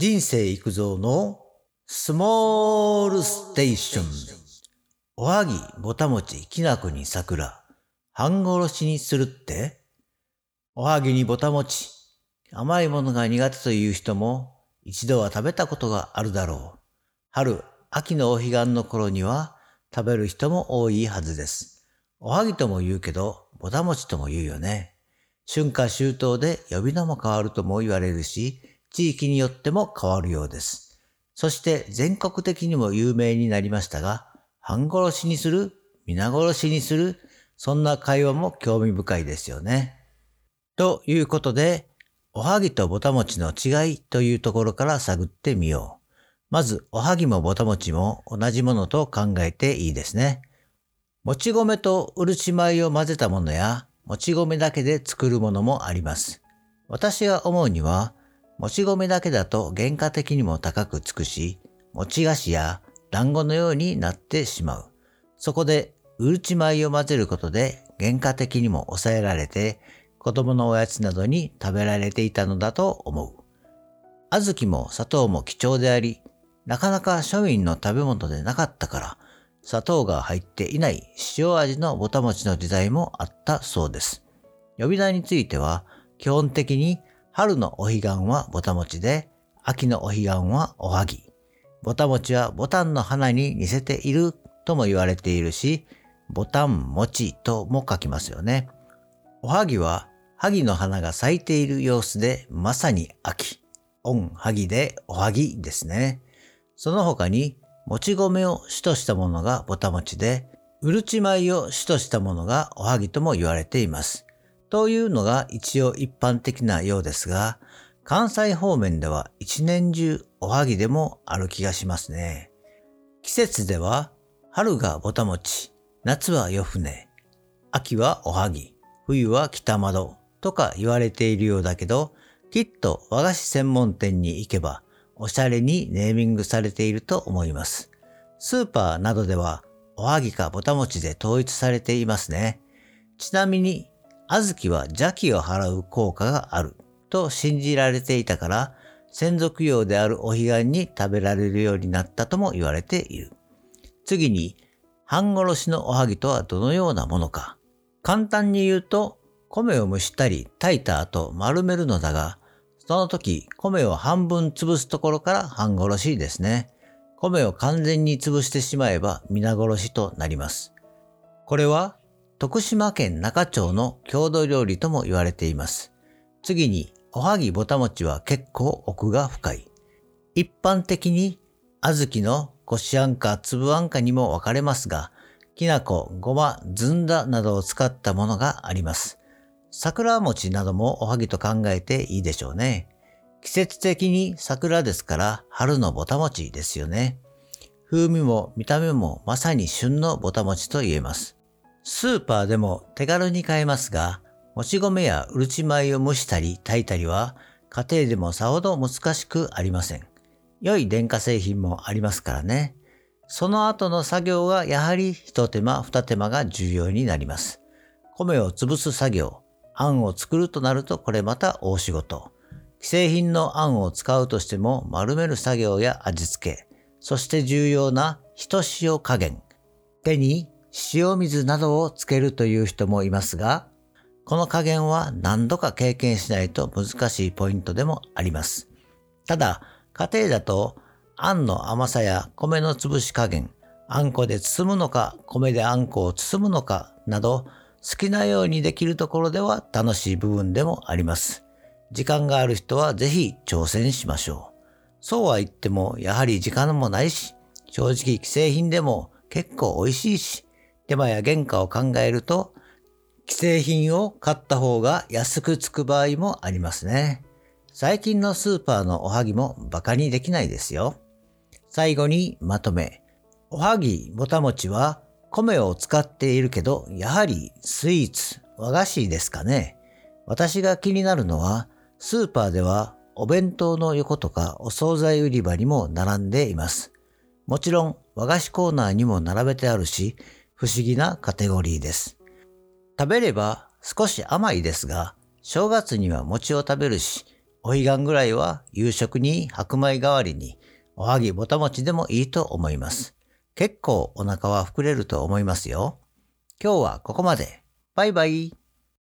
人生育造のスモールステーション。おはぎ、ぼたもち、きなこに桜。半殺しにするって？おはぎにぼたもち。甘いものが苦手という人も一度は食べたことがあるだろう。春、秋のお彼岸の頃には食べる人も多いはずです。おはぎとも言うけど、ぼたもちとも言うよね。春夏秋冬で呼び名も変わるとも言われるし、地域によっても変わるようです。そして全国的にも有名になりましたが、半殺しにする皆殺しにするそんな会話も興味深いですよね。ということで、おはぎとぼたもちの違いというところから探ってみよう。まず、おはぎもぼたもちも同じものと考えていいですね。もち米とうるち米を混ぜたものや、もち米だけで作るものもあります。私が思うには、もち米だけだと原価的にも高くつくし、もち菓子や団子のようになってしまう。そこで、うるち米を混ぜることで原価的にも抑えられて、子供のおやつなどに食べられていたのだと思う。小豆も砂糖も貴重であり、なかなか庶民の食べ物でなかったから、砂糖が入っていない塩味のぼたもちの時代もあったそうです。呼び名については、基本的に春のお彼岸はぼたもちで、秋のお彼岸はおはぎ。ぼたもちはボタンの花に似せているとも言われているし、ボタン餅とも書きますよね。おはぎは、萩の花が咲いている様子でまさに秋。オンはぎでおはぎですね。その他に、もち米を主としたものがぼたもちで、うるち米を主としたものがおはぎとも言われています。というのが一応一般的なようですが、関西方面では一年中おはぎでもある気がしますね。季節では春がぼたもち、夏は夜船、秋はおはぎ、冬は北窓とか言われているようだけど、きっと和菓子専門店に行けばおしゃれにネーミングされていると思います。スーパーなどではおはぎかぼたもちで統一されていますね。ちなみに小豆は邪気を払う効果があると信じられていたから、先祖供養であるお彼岸に食べられるようになったとも言われている。次に、半殺しのおはぎとはどのようなものか。簡単に言うと、米を蒸したり炊いた後丸めるのだが、その時米を半分潰すところから半殺しですね。米を完全に潰してしまえば皆殺しとなります。これは徳島県中町の郷土料理とも言われています。次に、おはぎぼたもちは結構奥が深い。一般的に、小豆のこしあんか粒あんかにも分かれますが、きなこ、ごま、ずんだなどを使ったものがあります。桜餅などもおはぎと考えていいでしょうね。季節的に桜ですから春のぼたもちですよね。風味も見た目もまさに旬のぼたもちと言えます。スーパーでも手軽に買えますが、もち米やうるち米を蒸したり炊いたりは家庭でもさほど難しくありません。良い電化製品もありますからね。その後の作業がやはり一手間二手間が重要になります。米を潰す作業、あんを作るとなるとこれまた大仕事。既製品のあんを使うとしても丸める作業や味付け、そして重要なひ塩加減。手に塩水などをつけるという人もいますが、この加減は何度か経験しないと難しいポイントでもあります。ただ、家庭だと、あんの甘さや米の潰し加減、あんこで包むのか、米であんこを包むのかなど、好きなようにできるところでは楽しい部分でもあります。時間がある人はぜひ挑戦しましょう。そうは言っても、やはり時間もないし、正直既製品でも結構美味しいし、手間や原価を考えると、既製品を買った方が安くつく場合もありますね。最近のスーパーのおはぎも馬鹿にできないですよ。最後にまとめ。おはぎ、ぼたもちは米を使っているけど、やはりスイーツ、和菓子ですかね。私が気になるのは、スーパーではお弁当の横とかお惣菜売り場にも並んでいます。もちろん和菓子コーナーにも並べてあるし、不思議なカテゴリーです。食べれば少し甘いですが、正月には餅を食べるし、お彼岸ぐらいは夕食に白米代わりにおはぎぼた餅でもいいと思います。結構お腹は膨れると思いますよ。今日はここまで。バイバイ。